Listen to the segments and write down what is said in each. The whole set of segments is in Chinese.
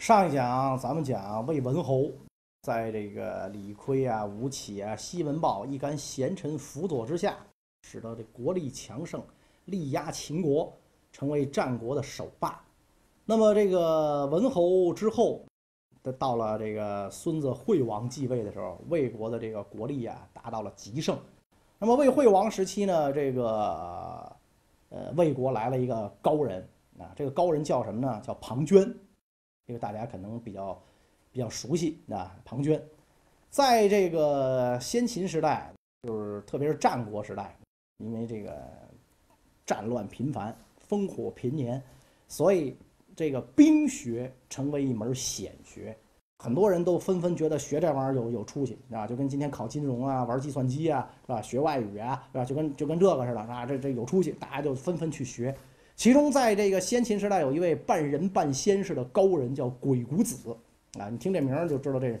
上一讲咱们讲魏文侯，在这个李悝啊、吴起啊、西文豹一干贤臣辅佐之下，使得这国力强盛，力压秦国，成为战国的首霸。那么这个文侯之后，到了这个孙子惠王继位的时候，魏国的这个国力啊达到了极盛。那么魏惠王时期呢，这个呃魏国来了一个高人啊，这个高人叫什么呢？叫庞涓。这个大家可能比较比较熟悉啊，庞涓，在这个先秦时代，就是特别是战国时代，因为这个战乱频繁，烽火频年，所以这个兵学成为一门显学，很多人都纷纷觉得学这玩意儿有有出息啊，就跟今天考金融啊、玩计算机啊，是吧？学外语啊，是吧？就跟就跟这个似的啊，这这有出息，大家就纷纷去学。其中，在这个先秦时代，有一位半人半仙似的高人，叫鬼谷子啊。你听这名儿就知道，这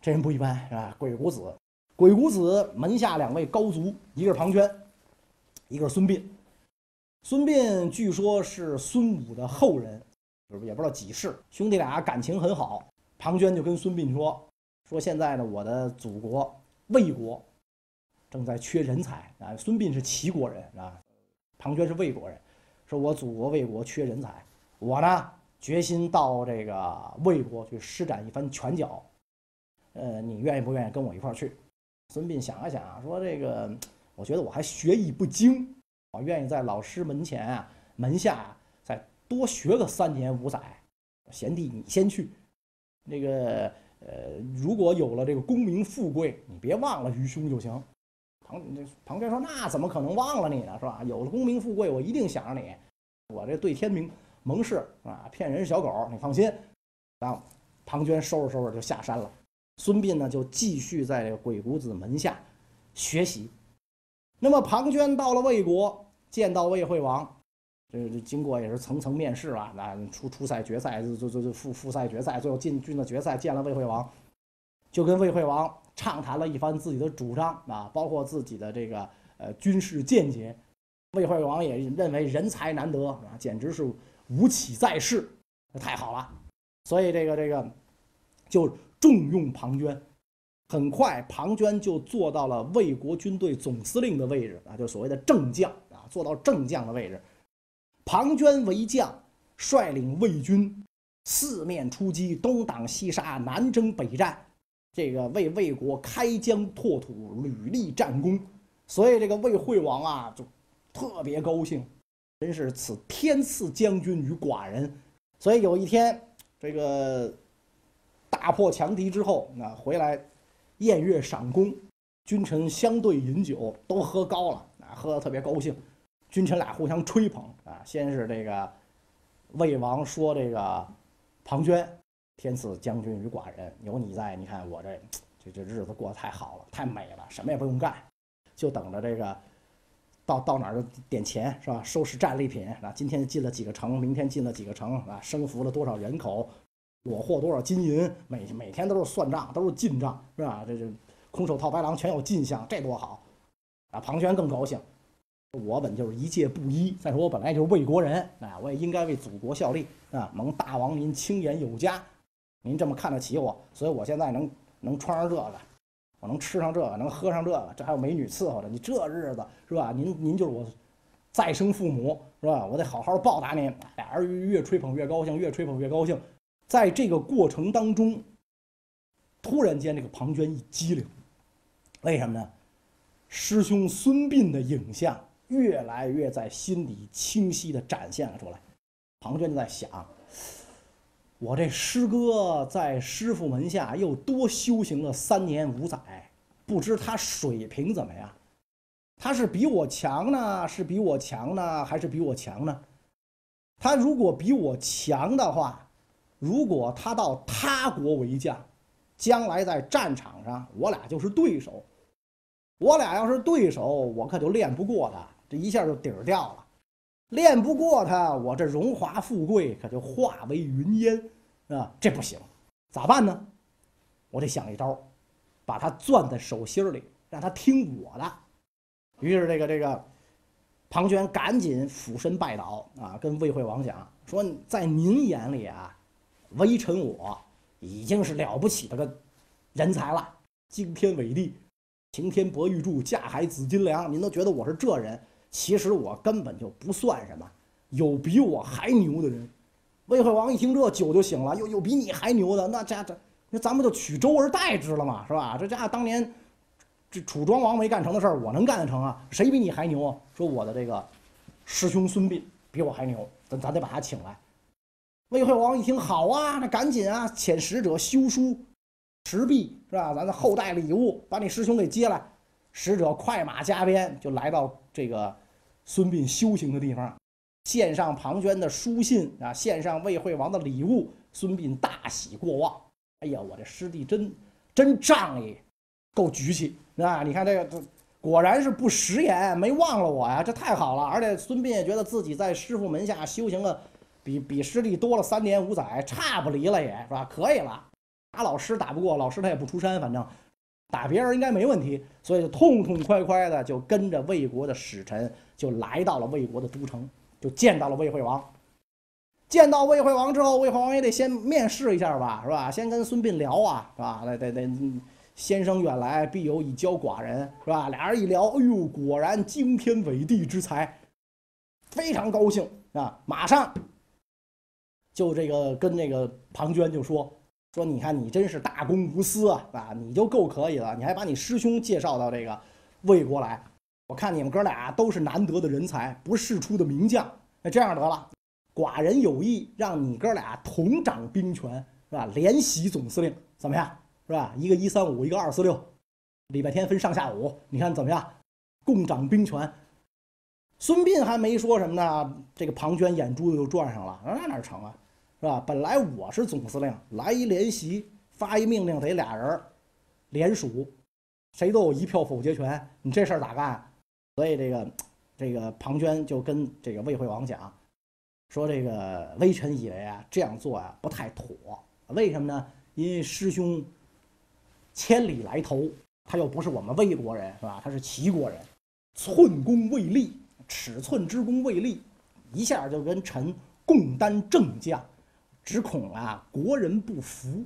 这人不一般，是吧？鬼谷子，鬼谷子门下两位高足，一个是庞涓，一个是孙膑。孙膑据说是孙武的后人，也不知道几世。兄弟俩感情很好。庞涓就跟孙膑说：“说现在呢，我的祖国魏国正在缺人才啊。孙膑是齐国人啊，庞涓是魏国人。”说我祖国魏国缺人才，我呢决心到这个魏国去施展一番拳脚，呃，你愿意不愿意跟我一块儿去？孙膑想了想，说这个我觉得我还学艺不精，我愿意在老师门前啊门下再多学个三年五载。贤弟你先去，那个呃，如果有了这个功名富贵，你别忘了愚兄就行。庞那庞涓说：“那怎么可能忘了你呢？是吧？有了功名富贵，我一定想着你。我这对天明盟誓啊，骗人是小狗，你放心。”然后庞涓收拾收拾就下山了。孙膑呢，就继续在鬼谷子门下学习。那么庞涓到了魏国，见到魏惠王，这这经过也是层层面试啊，那初初赛、决赛，就就就复复赛、决赛，最后进军了决赛，见了魏惠王，就跟魏惠王。畅谈了一番自己的主张啊，包括自己的这个呃军事见解。魏惠王也认为人才难得啊，简直是吴起在世，太好了。所以这个这个就重用庞涓。很快，庞涓就做到了魏国军队总司令的位置啊，就所谓的正将啊，做到正将的位置。庞涓为将，率领魏军四面出击，东挡西杀，南征北战。这个为魏国开疆拓土，屡立战功，所以这个魏惠王啊就特别高兴，真是此天赐将军于寡人。所以有一天，这个大破强敌之后，那回来宴乐赏功，君臣相对饮酒，都喝高了啊，喝的特别高兴，君臣俩互相吹捧啊。先是这个魏王说这个庞涓。天赐将军与寡人，有你在，你看我这这这日子过得太好了，太美了，什么也不用干，就等着这个到到哪儿点钱是吧？收拾战利品啊，今天进了几个城，明天进了几个城啊，生服了多少人口，裸获多少金银，每每天都是算账，都是进账是吧？这这空手套白狼全有进项，这多好啊！庞涓更高兴，我本就是一介布衣，再说我本来就是魏国人啊，我也应该为祖国效力啊，蒙大王您青眼有加。您这么看得起我，所以我现在能能穿上这个，我能吃上这个，能喝上这个，这还有美女伺候着。你这日子是吧？您您就是我再生父母是吧？我得好好报答您。俩人越吹捧越高兴，越吹捧越高兴。在这个过程当中，突然间这个庞涓一激灵，为什么呢？师兄孙膑的影像越来越在心里清晰地展现了出来。庞涓就在想。我这师哥在师傅门下又多修行了三年五载，不知他水平怎么样？他是比我强呢，是比我强呢，还是比我强呢？他如果比我强的话，如果他到他国为将，将来在战场上我俩就是对手。我俩要是对手，我可就练不过他，这一下就底儿掉了。练不过他，我这荣华富贵可就化为云烟，啊，这不行，咋办呢？我得想一招，把他攥在手心里，让他听我的。于是这个这个庞涓赶紧俯身拜倒啊，跟魏惠王讲说：“在您眼里啊，微臣我已经是了不起的个人才了，惊天伟地，擎天博玉柱，架海紫金梁，您都觉得我是这人，其实我根本就不算什么，有比我还牛的人。魏惠王一听这酒就醒了，有有比你还牛的，那家这那咱们就取周而代之了嘛，是吧？这家伙当年这楚庄王没干成的事儿，我能干得成啊？谁比你还牛啊？说我的这个师兄孙膑比我还牛，咱咱得把他请来。魏惠王一听，好啊，那赶紧啊，遣使者修书持璧，是吧？咱的后代礼物，把你师兄给接来。使者快马加鞭，就来到这个孙膑修行的地方。献上庞涓的书信啊，献上魏惠王的礼物，孙膑大喜过望。哎呀，我这师弟真真仗义，够局气啊！你看这个，果然是不食言，没忘了我呀，这太好了。而且孙膑也觉得自己在师傅门下修行了，比比师弟多了三年五载，差不离了也是吧？可以了，打老师打不过，老师他也不出山，反正打别人应该没问题，所以就痛痛快快的就跟着魏国的使臣就来到了魏国的都城。就见到了魏惠王，见到魏惠王之后，魏惠王也得先面试一下吧，是吧？先跟孙膑聊啊，是吧？得得得，先生远来，必有以教寡人，是吧？俩人一聊，哎呦，果然惊天伟地之才，非常高兴啊！马上就这个跟那个庞涓就说说，你看你真是大公无私啊，啊，你就够可以了，你还把你师兄介绍到这个魏国来。我看你们哥俩都是难得的人才，不世出的名将。那这样得了，寡人有意让你哥俩同掌兵权，是吧？联席总司令，怎么样？是吧？一个一三五，一个二四六，礼拜天分上下午，你看怎么样？共掌兵权。孙膑还没说什么呢，这个庞涓眼珠子就转上了，那哪成啊？是吧？本来我是总司令，来一联席，发一命令得俩人联署，谁都有一票否决权，你这事儿咋干？所以这个，这个庞涓就跟这个魏惠王讲，说这个微臣以为啊，这样做啊不太妥。为什么呢？因为师兄千里来投，他又不是我们魏国人，是吧？他是齐国人，寸功未立，尺寸之功未立，一下就跟臣共担正将，只恐啊国人不服。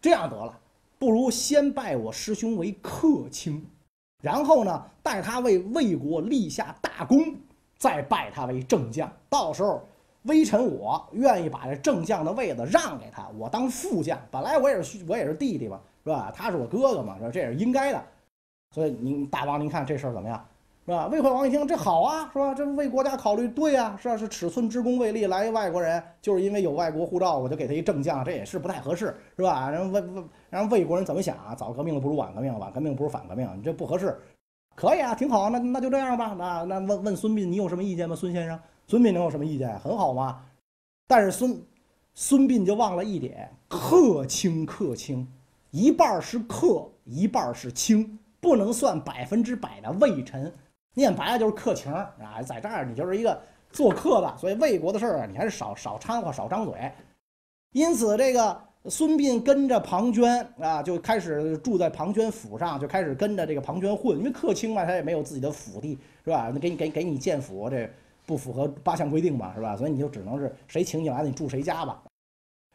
这样得了，不如先拜我师兄为客卿。然后呢，待他为魏国立下大功，再拜他为正将。到时候，微臣我愿意把这正将的位子让给他，我当副将。本来我也是我也是弟弟嘛，是吧？他是我哥哥嘛，这这也是应该的。所以您大王，您看这事儿怎么样？是吧？魏惠王一听，这好啊，是吧？这为国家考虑，对呀，是吧？是尺寸之功未立，来一外国人，就是因为有外国护照，我就给他一正将，这也是不太合适，是吧？然后魏魏，然后魏国人怎么想啊？早革命不如晚革命，晚革命不如反革命，你这不合适。可以啊，挺好，那那就这样吧。那那问问孙膑，你有什么意见吗？孙先生，孙膑能有什么意见？很好嘛。但是孙孙膑就忘了一点，客卿客卿，一半是客，一半是卿，不能算百分之百的魏臣。念白了就是客情啊，在这儿你就是一个做客的，所以魏国的事儿啊，你还是少少掺和，少张嘴。因此，这个孙膑跟着庞涓啊，就开始住在庞涓府上，就开始跟着这个庞涓混。因为客卿嘛，他也没有自己的府地，是吧？那给你给给你建府，这不符合八项规定嘛，是吧？所以你就只能是谁请你来，你住谁家吧。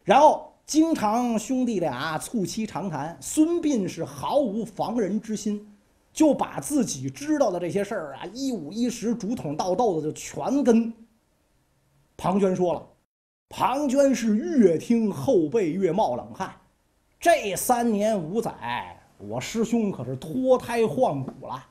然后经常兄弟俩促膝长谈，孙膑是毫无防人之心。就把自己知道的这些事儿啊，一五一十、竹筒倒豆子，就全跟庞涓说了。庞涓是越听后背越冒冷汗。这三年五载，我师兄可是脱胎换骨了，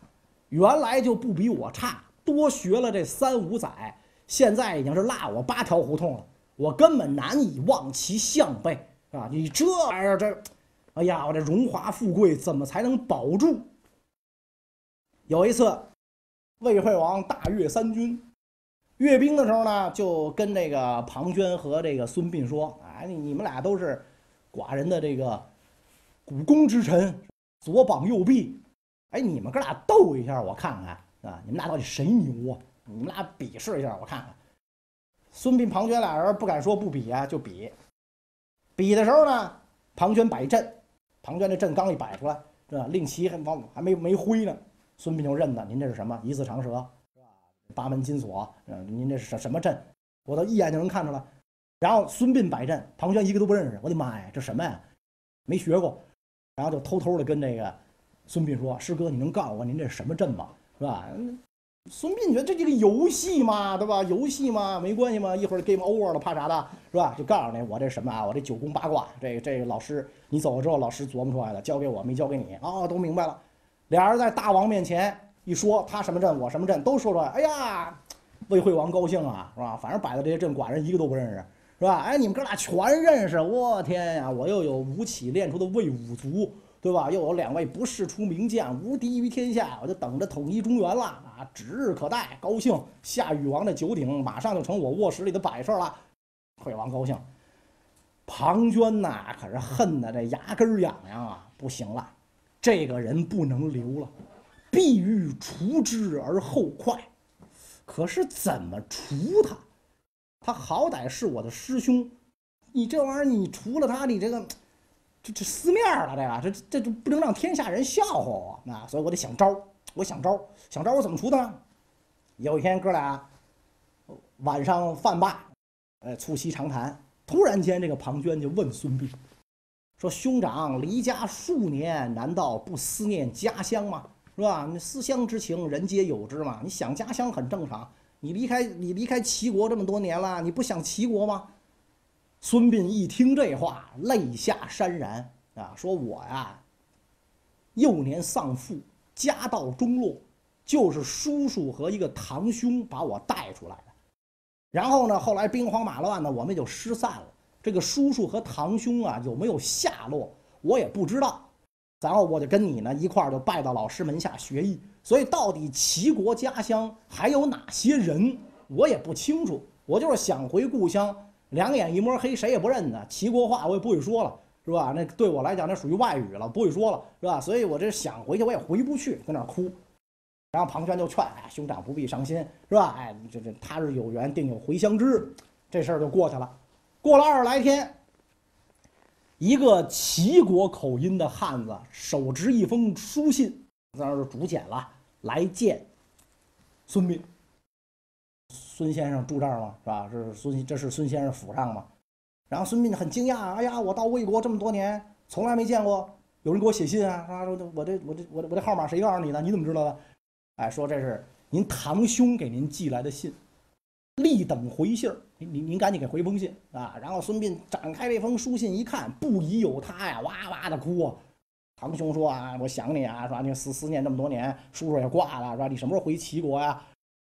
原来就不比我差，多学了这三五载，现在已经是落我八条胡同了，我根本难以望其项背啊！你这玩意儿，这，哎呀，我这荣华富贵怎么才能保住？有一次，魏惠王大阅三军，阅兵的时候呢，就跟这个庞涓和这个孙膑说：“哎，你们俩都是寡人的这个股肱之臣，左膀右臂。哎，你们哥俩斗一下，我看看啊，你们俩到底谁牛啊？你们俩比试一下，我看看。”孙膑、庞涓俩人不敢说不比啊，就比。比的时候呢，庞涓摆阵，庞涓这阵刚一摆出来，这？令旗还往还没没挥呢。孙膑就认得您这是什么？一字长蛇是吧？八门金锁，嗯，您这是什什么阵？我都一眼就能看出来。然后孙膑摆阵，庞涓一个都不认识。我的妈呀，这什么呀？没学过。然后就偷偷的跟这个孙膑说：“师哥，你能告诉我您这是什么阵吗？是吧？”孙膑觉得这是个游戏嘛，对吧？游戏嘛，没关系嘛，一会儿 game over 了，怕啥的，是吧？就告诉你，我这什么啊？我这九宫八卦，这这个老师你走了之后，老师琢磨出来的，交给我没交给你啊？都明白了。俩人在大王面前一说，他什么阵，我什么阵，都说出来。哎呀，魏惠王高兴啊，是吧？反正摆的这些阵，寡人一个都不认识，是吧？哎，你们哥俩全认识，我天呀！我又有吴起练出的魏武卒。对吧？又有两位不世出名将，无敌于天下，我就等着统一中原了啊！指日可待，高兴。夏禹王的九鼎马上就成我卧室里的摆设了。惠王高兴，庞涓呐，可是恨得这牙根痒痒啊！不行了，这个人不能留了，必欲除之而后快。可是怎么除他？他好歹是我的师兄，你这玩意儿，你除了他，你这个。这这撕面了，这个这这就不能让天下人笑话我啊！所以我得想招我想招想招我怎么除他呢？有一天哥俩晚上饭罢，呃，促膝长谈，突然间这个庞涓就问孙膑说：“兄长离家数年，难道不思念家乡吗？是吧？你思乡之情，人皆有之嘛。你想家乡很正常。你离开你离开齐国这么多年了，你不想齐国吗？”孙膑一听这话，泪下潸然啊，说我呀，幼年丧父，家道中落，就是叔叔和一个堂兄把我带出来的。然后呢，后来兵荒马乱呢，我们就失散了。这个叔叔和堂兄啊，有没有下落，我也不知道。然后我就跟你呢一块儿就拜到老师门下学艺。所以到底齐国家乡还有哪些人，我也不清楚。我就是想回故乡。两眼一摸黑，谁也不认得。齐国话我也不会说了，是吧？那对我来讲，那属于外语了，不会说了，是吧？所以我这想回去，我也回不去，在那儿哭。然后庞涓就劝：“哎，兄长不必伤心，是吧？哎，这这他日有缘，定有回乡之。”这事儿就过去了。过了二十来天，一个齐国口音的汉子手执一封书信，在那儿就竹简了，来见孙膑。孙先生住这儿吗？是吧？这是孙，这是孙先生府上吗？然后孙膑很惊讶，哎呀，我到魏国这么多年，从来没见过有人给我写信啊！他，说我这我这我这我这号码谁告诉你的？你怎么知道的？哎，说这是您堂兄给您寄来的信，立等回信儿，您您您赶紧给回封信啊！然后孙膑展开这封书信一看，不疑有他呀，哇哇的哭啊！堂兄说啊，我想你啊，是吧？你思思念这么多年，叔叔也挂了，是吧？你什么时候回齐国呀？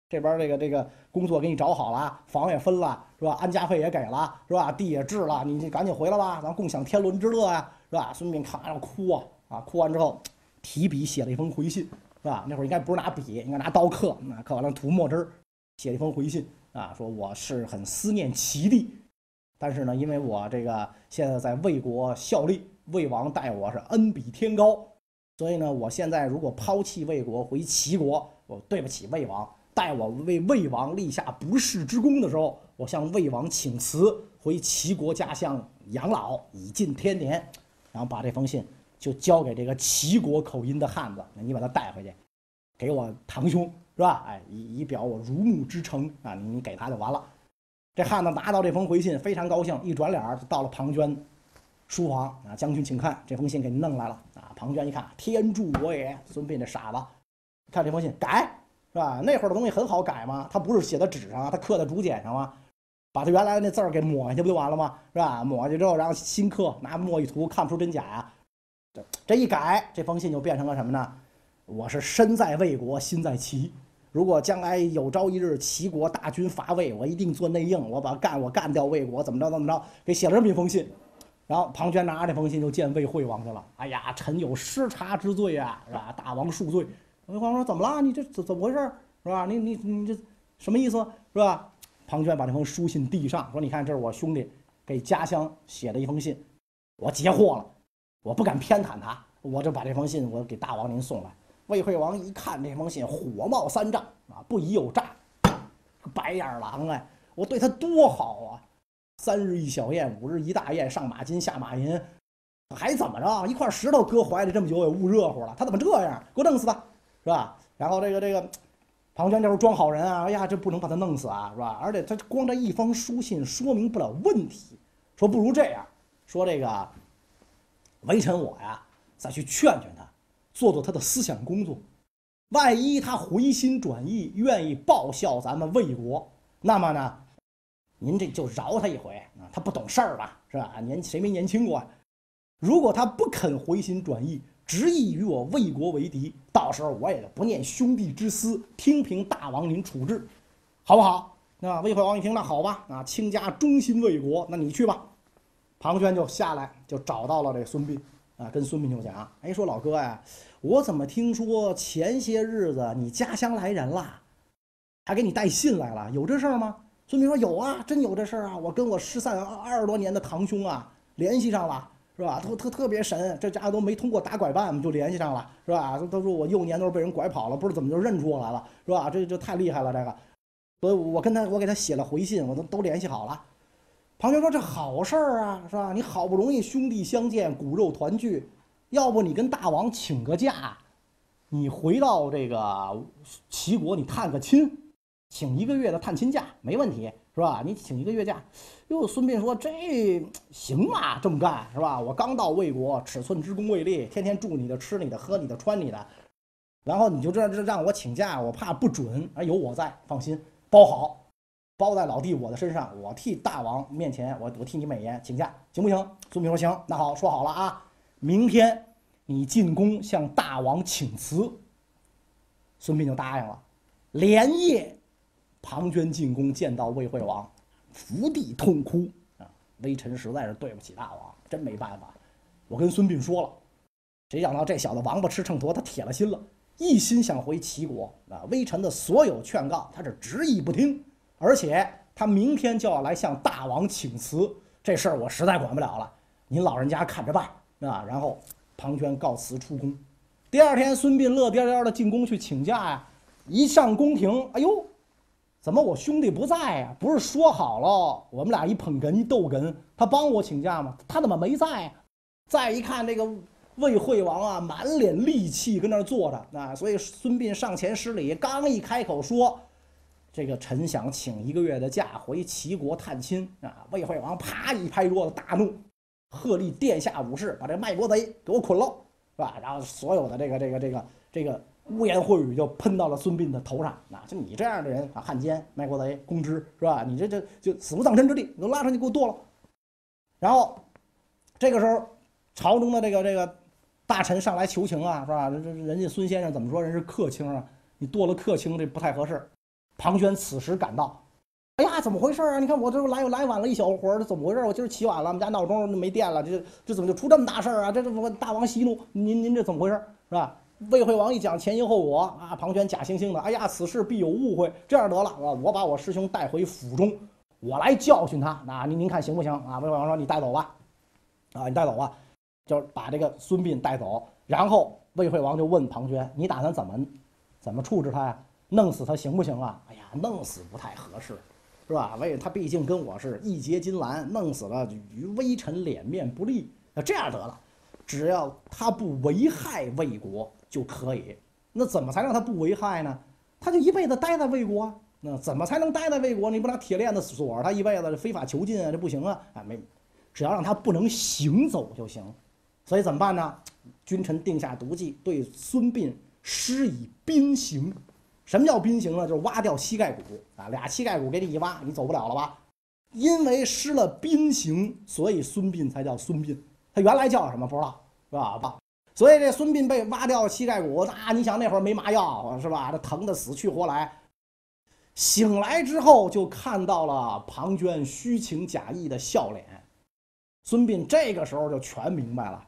这边这个这个工作给你找好了，房也分了，是吧？安家费也给了，是吧？地也置了，你赶紧回来吧，咱共享天伦之乐呀，是吧？孙膑看完了哭啊啊！哭完之后，提笔写了一封回信，是吧？那会儿应该不是拿笔，应该拿刀刻，那刻完了涂墨汁儿，写了一封回信啊，说我是很思念齐地，但是呢，因为我这个现在在魏国效力，魏王待我是恩比天高，所以呢，我现在如果抛弃魏国回齐国，我对不起魏王。待我为魏王立下不世之功的时候，我向魏王请辞，回齐国家乡养老，以尽天年。然后把这封信就交给这个齐国口音的汉子，你把他带回去，给我堂兄是吧？哎，以以表我如沐之诚啊！你给他就完了。这汉子拿到这封回信，非常高兴，一转脸就到了庞涓书房啊，将军请看，这封信给您弄来了啊。庞涓一看，天助我也！孙膑这傻子，看这封信改。是吧？那会儿的东西很好改吗？他不是写在纸上啊，他刻在竹简上吗，把他原来的那字儿给抹下去不就完了吗？是吧？抹下去之后，然后新刻，拿墨一涂，看不出真假呀。这这一改，这封信就变成了什么呢？我是身在魏国，心在齐。如果将来有朝一日齐国大军伐魏，我一定做内应，我把干我干掉魏国，怎么着怎么着？给写了这么一封信。然后庞涓拿着这封信就见魏惠王去了。哎呀，臣有失察之罪啊，是吧？大王恕罪。魏惠王说：“怎么了？你这怎怎么回事？是吧？你你你这什么意思？是吧？”庞涓把这封书信递上，说：“你看，这是我兄弟给家乡写的一封信，我截获了，我不敢偏袒他，我就把这封信我给大王您送来。”魏惠王一看这封信，火冒三丈啊，不疑有诈，白眼狼哎，我对他多好啊！三日一小宴，五日一大宴，上马金下马银，还怎么着？一块石头搁怀里这么久也捂热乎了，他怎么这样？给我弄死他！是吧？然后这个这个，庞涓就是装好人啊，哎呀，这不能把他弄死啊，是吧？而且他光这一封书信说明不了问题，说不如这样，说这个微臣我呀，再去劝劝他，做做他的思想工作。万一他回心转意，愿意报效咱们魏国，那么呢，您这就饶他一回啊。他不懂事儿吧，是吧？年谁没年轻过啊？如果他不肯回心转意，执意与我魏国为敌，到时候我也不念兄弟之私，听凭大王您处置，好不好？那魏惠王一听，那好吧，啊，卿家忠心魏国，那你去吧。庞涓就下来，就找到了这孙膑，啊，跟孙膑就讲，哎，说老哥呀。我怎么听说前些日子你家乡来人了，还给你带信来了？有这事儿吗？孙膑说有啊，真有这事儿啊！我跟我失散二二十多年的堂兄啊联系上了，是吧？特特特别神，这家伙都没通过打拐办就联系上了，是吧？他说我幼年都是被人拐跑了，不知道怎么就认出我来了，是吧？这这太厉害了，这个，所以我跟他我给他写了回信，我都都联系好了。庞涓说这好事儿啊，是吧？你好不容易兄弟相见，骨肉团聚。要不你跟大王请个假，你回到这个齐国，你探个亲，请一个月的探亲假没问题，是吧？你请一个月假，哟，孙膑说这行嘛，这么干是吧？我刚到魏国，尺寸之功未立，天天住你的、吃你的、喝你的、穿你的，然后你就这这让我请假，我怕不准，啊，有我在，放心，包好，包在老弟我的身上，我替大王面前，我我替你美言，请假行不行？孙膑说行，那好，说好了啊。明天你进宫向大王请辞，孙膑就答应了。连夜，庞涓进宫见到魏惠王，伏地痛哭啊！微臣实在是对不起大王，真没办法。我跟孙膑说了，谁想到这小子王八吃秤砣，他铁了心了，一心想回齐国啊！微臣的所有劝告，他是执意不听，而且他明天就要来向大王请辞，这事儿我实在管不了了，您老人家看着办。啊，然后庞涓告辞出宫。第二天，孙膑乐颠颠的进宫去请假呀。一上宫廷，哎呦，怎么我兄弟不在呀？不是说好了，我们俩一捧哏一逗哏，他帮我请假吗？他怎么没在？再一看，这个魏惠王啊，满脸戾气，跟那儿坐着啊。所以孙膑上前施礼，刚一开口说：“这个臣想请一个月的假回齐国探亲啊。”魏惠王啪一拍桌子，大怒。鹤立殿下武士，把这卖国贼给我捆了，是吧？然后所有的这个这个这个这个污言秽语就喷到了孙膑的头上。啊，就你这样的人啊，汉奸、卖国贼、公知，是吧？你这这就死无葬身之地，你都拉上去给我剁了。然后这个时候，朝中的这个这个大臣上来求情啊，是吧？这这人家孙先生怎么说？人是客卿啊，你剁了客卿，这不太合适。庞涓此时赶到。哎呀，怎么回事啊？你看我这来又来晚了一小会儿，这怎么回事？我今儿起晚了，我们家闹钟没电了，这这怎么就出这么大事儿啊？这这我大王息怒，您您这怎么回事是吧？魏惠王一讲前因后果啊，庞涓假惺惺的，哎呀，此事必有误会，这样得了啊，我把我师兄带回府中，我来教训他。那您您看行不行啊？魏惠王说你带走吧，啊，你带走吧，就是把这个孙膑带走。然后魏惠王就问庞涓，你打算怎么怎么处置他呀？弄死他行不行啊？哎呀，弄死不太合适。是吧？为他毕竟跟我是义结金兰，弄死了于微臣脸面不利。那这样得了，只要他不危害魏国就可以。那怎么才让他不危害呢？他就一辈子待在魏国。那怎么才能待在魏国？你不拿铁链子锁着他一辈子，非法囚禁啊，这不行啊！啊，没，只要让他不能行走就行。所以怎么办呢？君臣定下毒计，对孙膑施以鞭刑。什么叫鞭刑呢？就是挖掉膝盖骨啊，俩膝盖骨给你一挖，你走不了了吧？因为失了鞭刑，所以孙膑才叫孙膑。他原来叫什么不知道，是吧？所以这孙膑被挖掉膝盖骨，那你想那会儿没麻药是吧？这疼得死去活来。醒来之后就看到了庞涓虚情假意的笑脸，孙膑这个时候就全明白了：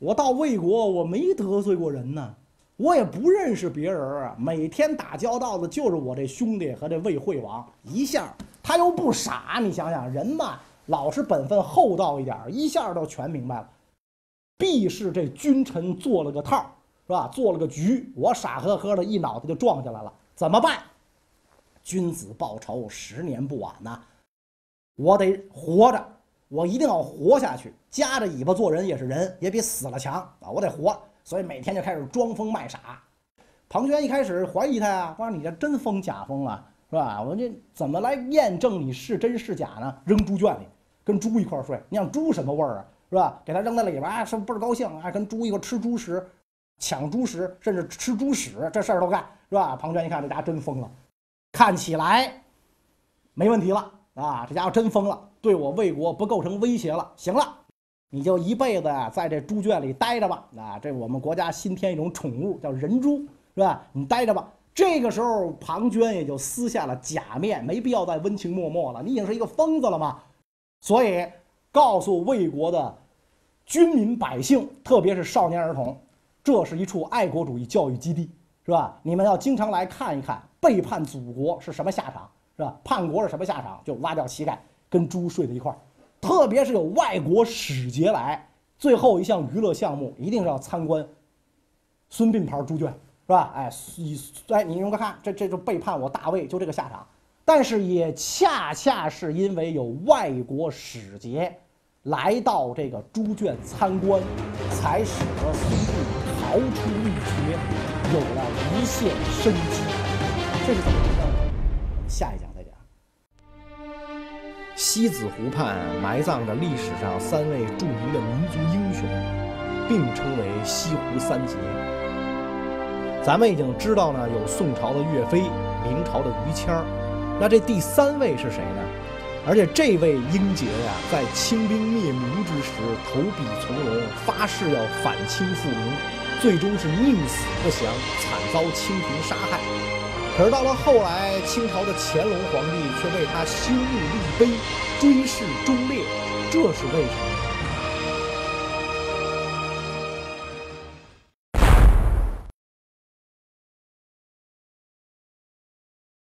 我到魏国，我没得罪过人呢。我也不认识别人啊，每天打交道的就是我这兄弟和这魏惠王。一下他又不傻，你想想人嘛，老实本分、厚道一点，一下都全明白了。必是这君臣做了个套，是吧？做了个局，我傻呵呵的一脑袋就撞下来了。怎么办？君子报仇，十年不晚呐！我得活着，我一定要活下去。夹着尾巴做人也是人，也比死了强啊！我得活。所以每天就开始装疯卖傻，庞涓一开始怀疑他呀，说你这真疯假疯啊，是吧？我这怎么来验证你是真是假呢？扔猪圈里，跟猪一块睡，你想猪什么味儿啊，是吧？给他扔在里边，啊，是不是倍儿高兴啊？跟猪一块吃猪食，抢猪食，甚至吃猪屎，这事儿都干，是吧？庞涓一看这家伙真疯了，看起来没问题了啊，这家伙真疯了，对我魏国不构成威胁了。行了，你就一辈子呀在这猪圈里待着吧。啊，这我们国家新添一种宠物叫人猪，是吧？你待着吧。这个时候，庞涓也就撕下了假面，没必要再温情脉脉了。你已经是一个疯子了嘛，所以告诉魏国的军民百姓，特别是少年儿童，这是一处爱国主义教育基地，是吧？你们要经常来看一看，背叛祖国是什么下场，是吧？叛国是什么下场？就挖掉膝盖，跟猪睡在一块儿。特别是有外国使节来，最后一项娱乐项目一定是要参观孙膑牌猪圈。是吧？哎，以哎，你用个看，这这就背叛我大魏，就这个下场。但是也恰恰是因为有外国使节来到这个猪圈参观，才使得孙膑逃出一劫，有了一线生机。这是怎么回事？我们下一讲再讲。西子湖畔埋葬着历史上三位著名的民族英雄，并称为西湖三杰。咱们已经知道呢，有宋朝的岳飞，明朝的于谦儿，那这第三位是谁呢？而且这位英杰呀，在清兵灭明之时，投笔从戎，发誓要反清复明，最终是宁死不降，惨遭清廷杀害。可是到了后来，清朝的乾隆皇帝却为他修墓立碑，追谥忠烈，这是为什么？